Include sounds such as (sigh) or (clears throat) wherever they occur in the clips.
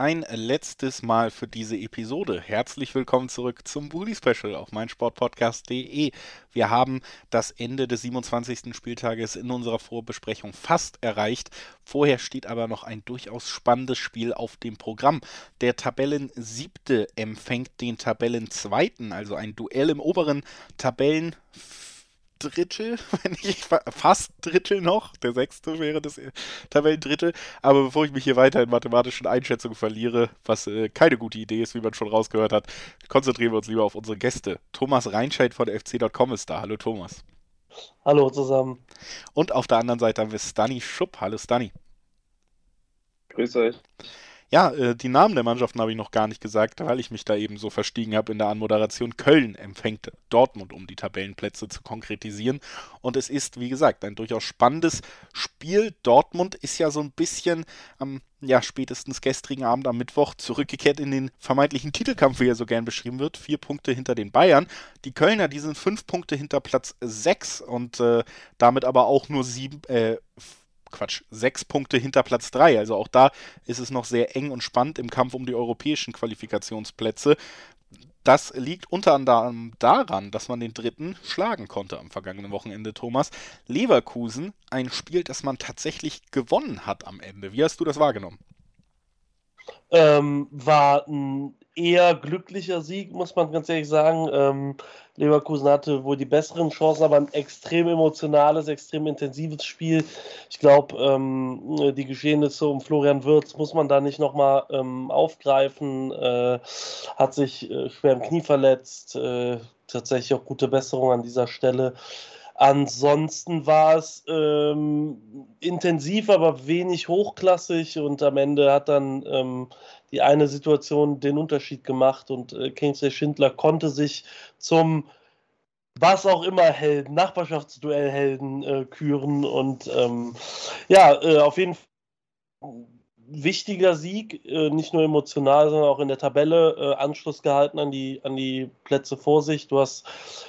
Ein letztes Mal für diese Episode. Herzlich willkommen zurück zum Bully Special auf meinsportpodcast.de. Wir haben das Ende des 27. Spieltages in unserer Vorbesprechung fast erreicht. Vorher steht aber noch ein durchaus spannendes Spiel auf dem Programm. Der Tabellensiebte empfängt den Tabellenzweiten, also ein Duell im oberen Tabellen Drittel, (laughs) wenn nicht fast Drittel noch. Der sechste wäre das Tabellendrittel. Aber bevor ich mich hier weiter in mathematischen Einschätzungen verliere, was äh, keine gute Idee ist, wie man schon rausgehört hat, konzentrieren wir uns lieber auf unsere Gäste. Thomas Reinscheid von fc.com ist da. Hallo Thomas. Hallo zusammen. Und auf der anderen Seite haben wir Stani Schupp. Hallo Stani. Grüß euch. Ja, äh, die Namen der Mannschaften habe ich noch gar nicht gesagt, weil ich mich da eben so verstiegen habe in der Anmoderation. Köln empfängt Dortmund, um die Tabellenplätze zu konkretisieren. Und es ist, wie gesagt, ein durchaus spannendes Spiel. Dortmund ist ja so ein bisschen am, ja, spätestens gestrigen Abend am Mittwoch zurückgekehrt in den vermeintlichen Titelkampf, wie er so gern beschrieben wird. Vier Punkte hinter den Bayern. Die Kölner, die sind fünf Punkte hinter Platz sechs und äh, damit aber auch nur sieben, äh, Quatsch, sechs Punkte hinter Platz 3. Also auch da ist es noch sehr eng und spannend im Kampf um die europäischen Qualifikationsplätze. Das liegt unter anderem daran, dass man den dritten schlagen konnte am vergangenen Wochenende, Thomas. Leverkusen, ein Spiel, das man tatsächlich gewonnen hat am Ende. Wie hast du das wahrgenommen? Ähm, war ein eher glücklicher Sieg, muss man ganz ehrlich sagen. Ähm, Leverkusen hatte wohl die besseren Chancen, aber ein extrem emotionales, extrem intensives Spiel. Ich glaube, ähm, die Geschehnisse um Florian Wirtz muss man da nicht nochmal ähm, aufgreifen. Äh, hat sich äh, schwer im Knie verletzt. Äh, tatsächlich auch gute Besserung an dieser Stelle. Ansonsten war es ähm, intensiv, aber wenig hochklassig und am Ende hat dann ähm, die eine Situation den Unterschied gemacht und äh, Kingsley Schindler konnte sich zum was auch immer Helden, Nachbarschaftsduellhelden äh, küren und ähm, ja, äh, auf jeden Fall wichtiger Sieg, äh, nicht nur emotional, sondern auch in der Tabelle äh, Anschluss gehalten an die, an die Plätze vor sich. Du hast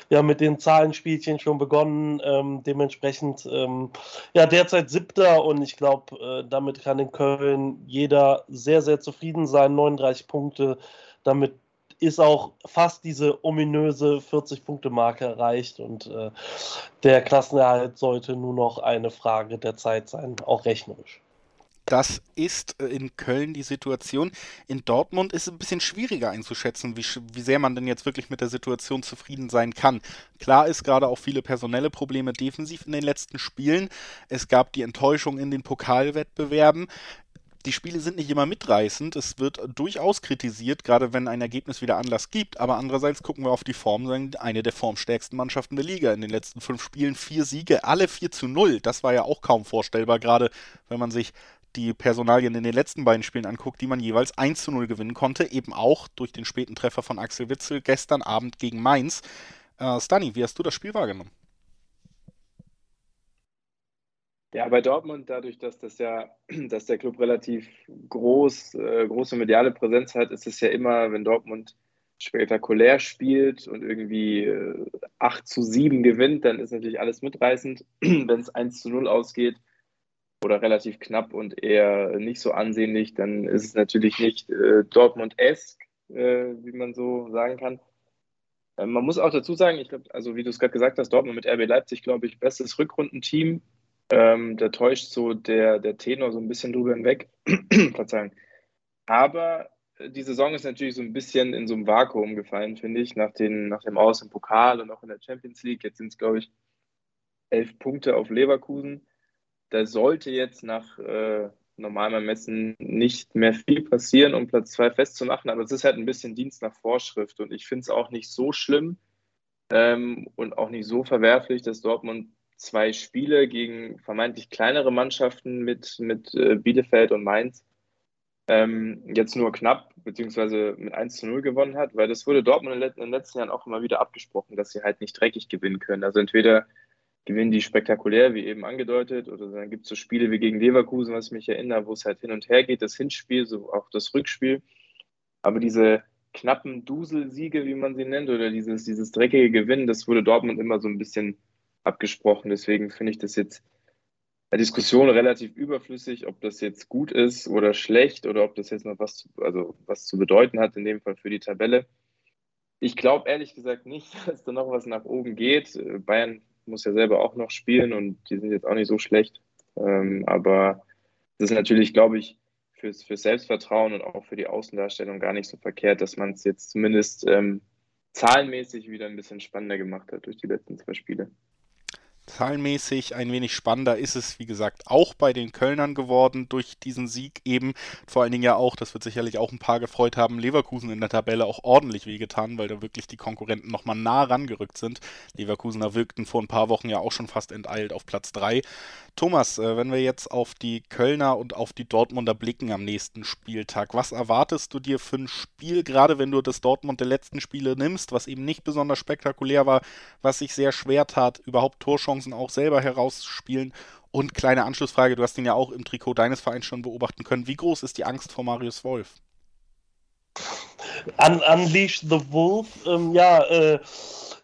ja mit den Zahlenspielchen schon begonnen, ähm, dementsprechend ähm, ja derzeit siebter und ich glaube, äh, damit kann in Köln jeder sehr, sehr zufrieden sein. 39 Punkte, damit ist auch fast diese ominöse 40-Punkte-Marke erreicht und äh, der Klassenerhalt sollte nur noch eine Frage der Zeit sein, auch rechnerisch. Das ist äh, in Köln die Situation. In Dortmund ist es ein bisschen schwieriger einzuschätzen, wie, wie sehr man denn jetzt wirklich mit der Situation zufrieden sein kann. Klar ist gerade auch viele personelle Probleme defensiv in den letzten Spielen. Es gab die Enttäuschung in den Pokalwettbewerben die Spiele sind nicht immer mitreißend. Es wird durchaus kritisiert, gerade wenn ein Ergebnis wieder Anlass gibt. Aber andererseits gucken wir auf die Form, sagen eine der formstärksten Mannschaften der Liga. In den letzten fünf Spielen vier Siege, alle 4 zu 0. Das war ja auch kaum vorstellbar, gerade wenn man sich die Personalien in den letzten beiden Spielen anguckt, die man jeweils 1 zu 0 gewinnen konnte, eben auch durch den späten Treffer von Axel Witzel gestern Abend gegen Mainz. Äh, Stani, wie hast du das Spiel wahrgenommen? Ja, bei Dortmund, dadurch, dass das ja, (clears throat) dass der Club relativ groß, äh, große mediale Präsenz hat, ist es ja immer, wenn Dortmund spektakulär spielt und irgendwie äh, 8 zu 7 gewinnt, dann ist natürlich alles mitreißend. wenn es 1 zu 0 ausgeht, oder relativ knapp und eher nicht so ansehnlich, dann ist es natürlich nicht äh, Dortmund-esque, äh, wie man so sagen kann. Äh, man muss auch dazu sagen, ich glaube, also wie du es gerade gesagt hast, Dortmund mit RB Leipzig, glaube ich, bestes Rückrundenteam. Ähm, da täuscht so der, der Tenor so ein bisschen drüber hinweg. (clears throat) Verzeihung. Aber die Saison ist natürlich so ein bisschen in so einem Vakuum gefallen, finde ich, nach, den, nach dem Aus im Pokal und auch in der Champions League. Jetzt sind es, glaube ich, elf Punkte auf Leverkusen da sollte jetzt nach äh, normalem Ermessen nicht mehr viel passieren, um Platz 2 festzumachen, aber es ist halt ein bisschen Dienst nach Vorschrift und ich finde es auch nicht so schlimm ähm, und auch nicht so verwerflich, dass Dortmund zwei Spiele gegen vermeintlich kleinere Mannschaften mit, mit äh, Bielefeld und Mainz ähm, jetzt nur knapp beziehungsweise mit 1 zu 0 gewonnen hat, weil das wurde Dortmund in den letzten Jahren auch immer wieder abgesprochen, dass sie halt nicht dreckig gewinnen können. Also entweder gewinnen die spektakulär, wie eben angedeutet. Oder dann gibt es so Spiele wie gegen Leverkusen, was ich mich erinnere, wo es halt hin und her geht, das Hinspiel, so auch das Rückspiel. Aber diese knappen Duselsiege, wie man sie nennt, oder dieses, dieses dreckige Gewinn, das wurde Dortmund immer so ein bisschen abgesprochen. Deswegen finde ich das jetzt eine Diskussion relativ überflüssig, ob das jetzt gut ist oder schlecht oder ob das jetzt noch was, zu, also was zu bedeuten hat, in dem Fall für die Tabelle. Ich glaube ehrlich gesagt nicht, (laughs) dass da noch was nach oben geht. Bayern muss ja selber auch noch spielen und die sind jetzt auch nicht so schlecht. Ähm, aber das ist natürlich, glaube ich, fürs, fürs Selbstvertrauen und auch für die Außendarstellung gar nicht so verkehrt, dass man es jetzt zumindest ähm, zahlenmäßig wieder ein bisschen spannender gemacht hat durch die letzten zwei Spiele. Zahlenmäßig ein wenig spannender ist es, wie gesagt, auch bei den Kölnern geworden durch diesen Sieg eben. Vor allen Dingen ja auch, das wird sicherlich auch ein paar gefreut haben, Leverkusen in der Tabelle auch ordentlich wehgetan, weil da wirklich die Konkurrenten nochmal nah rangerückt sind. Leverkusener wirkten vor ein paar Wochen ja auch schon fast enteilt auf Platz 3. Thomas, äh, wenn wir jetzt auf die Kölner und auf die Dortmunder blicken am nächsten Spieltag, was erwartest du dir für ein Spiel, gerade wenn du das Dortmund der letzten Spiele nimmst, was eben nicht besonders spektakulär war, was sich sehr schwer tat, überhaupt Torchancen Chancen auch selber herausspielen. Und kleine Anschlussfrage, du hast ihn ja auch im Trikot deines Vereins schon beobachten können. Wie groß ist die Angst vor Marius Wolf? Un Unleash the Wolf, ähm, ja, äh,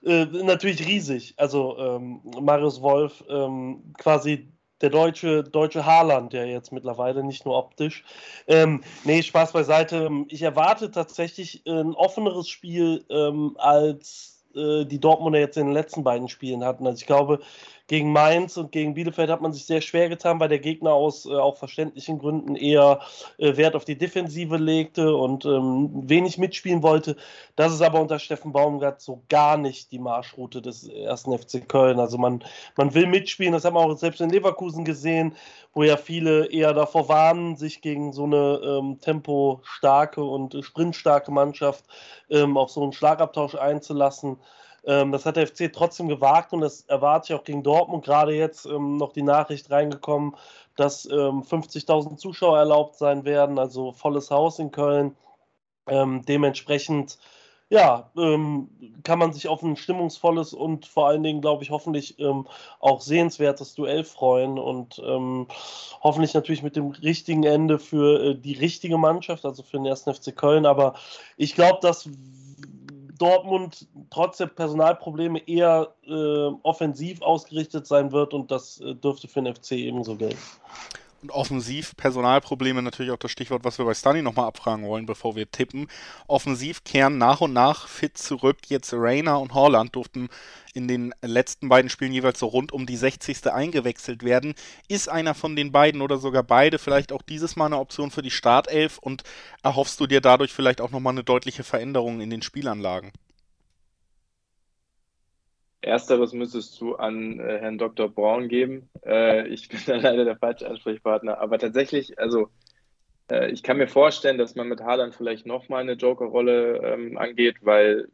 äh, natürlich riesig. Also ähm, Marius Wolf, ähm, quasi der deutsche, deutsche Haaland, der jetzt mittlerweile, nicht nur optisch. Ähm, nee, Spaß beiseite. Ich erwarte tatsächlich ein offeneres Spiel ähm, als äh, die Dortmunder jetzt in den letzten beiden Spielen hatten. Also ich glaube, gegen Mainz und gegen Bielefeld hat man sich sehr schwer getan, weil der Gegner aus äh, auch verständlichen Gründen eher äh, Wert auf die Defensive legte und ähm, wenig mitspielen wollte. Das ist aber unter Steffen Baumgart so gar nicht die Marschroute des ersten FC Köln. Also man, man will mitspielen, das haben wir auch selbst in Leverkusen gesehen, wo ja viele eher davor warnen, sich gegen so eine ähm, tempostarke und sprintstarke Mannschaft ähm, auf so einen Schlagabtausch einzulassen. Ähm, das hat der FC trotzdem gewagt und das erwarte ich auch gegen Dortmund. Gerade jetzt ähm, noch die Nachricht reingekommen, dass ähm, 50.000 Zuschauer erlaubt sein werden, also volles Haus in Köln. Ähm, dementsprechend ja, ähm, kann man sich auf ein stimmungsvolles und vor allen Dingen, glaube ich, hoffentlich ähm, auch sehenswertes Duell freuen und ähm, hoffentlich natürlich mit dem richtigen Ende für äh, die richtige Mannschaft, also für den ersten FC Köln. Aber ich glaube, dass Dortmund trotz der Personalprobleme eher äh, offensiv ausgerichtet sein wird und das äh, dürfte für den FC ebenso gelten. Und offensiv Personalprobleme natürlich auch das Stichwort, was wir bei Stunny nochmal abfragen wollen, bevor wir tippen. Offensiv kehren nach und nach fit zurück. Jetzt Rainer und Holland durften in den letzten beiden Spielen jeweils so rund um die 60. eingewechselt werden. Ist einer von den beiden oder sogar beide vielleicht auch dieses Mal eine Option für die Startelf und erhoffst du dir dadurch vielleicht auch nochmal eine deutliche Veränderung in den Spielanlagen? Ersteres müsstest du an äh, Herrn Dr. Braun geben. Äh, ich bin da (laughs) leider der falsche Ansprechpartner. Aber tatsächlich, also äh, ich kann mir vorstellen, dass man mit Haaland vielleicht nochmal eine Joker-Rolle ähm, angeht, weil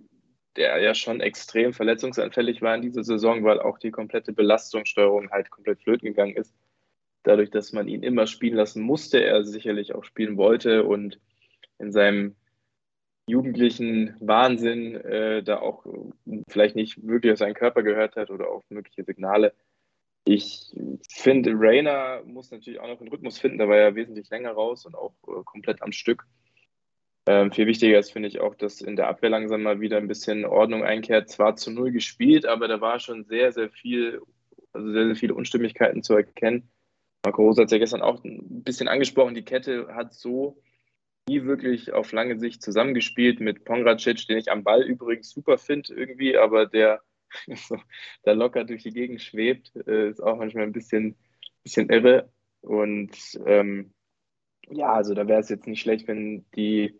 der ja schon extrem verletzungsanfällig war in dieser Saison, weil auch die komplette Belastungssteuerung halt komplett flöten gegangen ist. Dadurch, dass man ihn immer spielen lassen musste, er sicherlich auch spielen wollte und in seinem jugendlichen Wahnsinn äh, da auch vielleicht nicht wirklich auf seinen Körper gehört hat oder auf mögliche Signale. Ich finde, Rainer muss natürlich auch noch einen Rhythmus finden, da war er wesentlich länger raus und auch äh, komplett am Stück. Ähm, viel wichtiger ist, finde ich, auch, dass in der Abwehr langsam mal wieder ein bisschen Ordnung einkehrt. Zwar zu null gespielt, aber da war schon sehr, sehr viel, also sehr, sehr viele Unstimmigkeiten zu erkennen. Marco Rosa hat es ja gestern auch ein bisschen angesprochen, die Kette hat so nie wirklich auf lange Sicht zusammengespielt mit Pongracic, den ich am Ball übrigens super finde irgendwie, aber der (laughs) so, da locker durch die Gegend schwebt, äh, ist auch manchmal ein bisschen, bisschen irre. Und ähm, ja, also da wäre es jetzt nicht schlecht, wenn die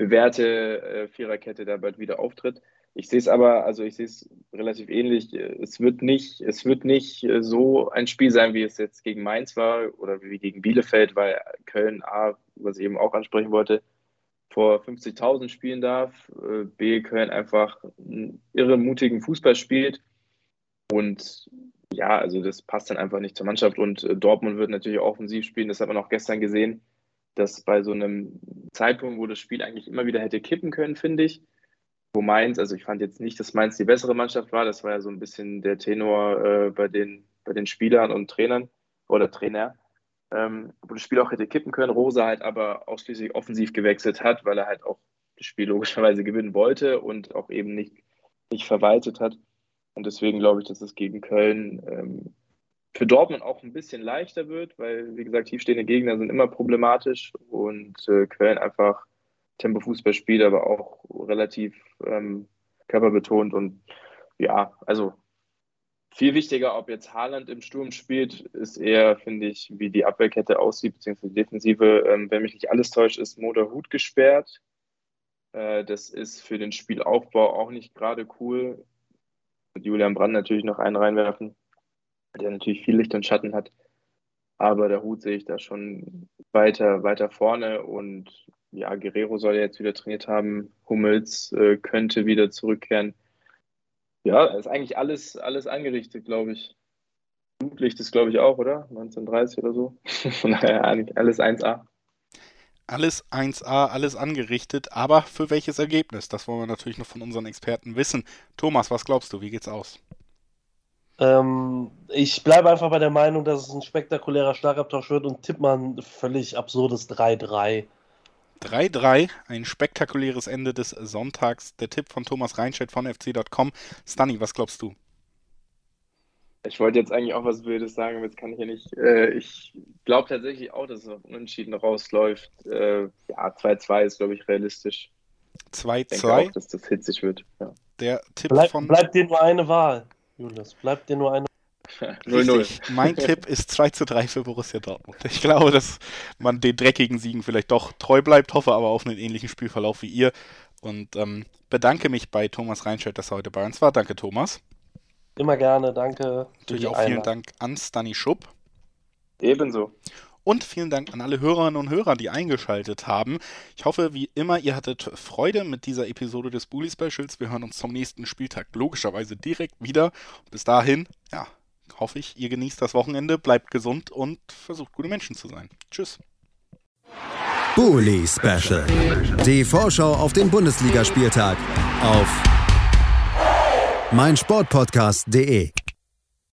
bewährte äh, Viererkette da bald wieder auftritt. Ich sehe es aber, also ich sehe es relativ ähnlich. Es wird nicht, es wird nicht äh, so ein Spiel sein, wie es jetzt gegen Mainz war oder wie gegen Bielefeld, weil Köln A, was ich eben auch ansprechen wollte, vor 50.000 spielen darf. Äh, B, Köln einfach einen irre mutigen Fußball spielt. Und ja, also das passt dann einfach nicht zur Mannschaft. Und äh, Dortmund wird natürlich auch offensiv spielen. Das hat man auch gestern gesehen, dass bei so einem Zeitpunkt, wo das Spiel eigentlich immer wieder hätte kippen können, finde ich, wo Mainz, also ich fand jetzt nicht, dass Mainz die bessere Mannschaft war, das war ja so ein bisschen der Tenor äh, bei, den, bei den Spielern und Trainern oder Trainer, ähm, wo das Spiel auch hätte kippen können, Rosa halt aber ausschließlich offensiv gewechselt hat, weil er halt auch das Spiel logischerweise gewinnen wollte und auch eben nicht, nicht verwaltet hat. Und deswegen glaube ich, dass es gegen Köln ähm, für Dortmund auch ein bisschen leichter wird, weil, wie gesagt, tiefstehende Gegner sind immer problematisch und äh, Köln einfach Tempo-Fußball spielt, aber auch relativ ähm, körperbetont und ja, also viel wichtiger, ob jetzt Haaland im Sturm spielt, ist eher, finde ich, wie die Abwehrkette aussieht, beziehungsweise die Defensive. Ähm, wenn mich nicht alles täuscht, ist Motor Hut gesperrt. Äh, das ist für den Spielaufbau auch nicht gerade cool. Mit Julian Brand natürlich noch einen reinwerfen, der natürlich viel Licht und Schatten hat. Aber der Hut sehe ich da schon weiter, weiter vorne und ja, Guerrero soll ja jetzt wieder trainiert haben. Hummels äh, könnte wieder zurückkehren. Ja, ist eigentlich alles, alles angerichtet, glaube ich. Flutlicht ist, glaube ich, auch, oder? 1930 oder so. (laughs) Von daher alles 1A. Alles 1A, alles angerichtet, aber für welches Ergebnis? Das wollen wir natürlich noch von unseren Experten wissen. Thomas, was glaubst du? Wie geht's aus? Ähm, ich bleibe einfach bei der Meinung, dass es ein spektakulärer Schlagabtausch wird und tipp mal ein völlig absurdes 3-3. 3-3, ein spektakuläres Ende des Sonntags. Der Tipp von Thomas Reinscheid von fc.com. Stanny, was glaubst du? Ich wollte jetzt eigentlich auch was Wildes sagen, aber jetzt kann ich ja nicht. Äh, ich glaube tatsächlich auch, dass es auf Unentschieden rausläuft. Äh, ja, 2-2 ist, glaube ich, realistisch. 2-2. Ich denke auch, dass das hitzig wird. Ja. Der Tipp Bleib, von. bleibt dir nur eine Wahl, Julius. Bleibt dir nur eine (laughs) 0-0. Mein Tipp ist 2 zu 3 für Borussia Dortmund. Ich glaube, dass man den dreckigen Siegen vielleicht doch treu bleibt, hoffe aber auf einen ähnlichen Spielverlauf wie ihr. Und ähm, bedanke mich bei Thomas Reinscheid, dass er heute bei uns war. Danke, Thomas. Immer gerne, danke. Natürlich auch vielen Dank an Stani Schupp. Ebenso. Und vielen Dank an alle Hörerinnen und Hörer, die eingeschaltet haben. Ich hoffe, wie immer, ihr hattet Freude mit dieser Episode des Bully Specials. Wir hören uns zum nächsten Spieltag logischerweise direkt wieder. Bis dahin, ja, hoffe ich, ihr genießt das Wochenende, bleibt gesund und versucht gute Menschen zu sein. Tschüss. Bully Special. Die Vorschau auf den Bundesligaspieltag auf meinsportpodcast.de.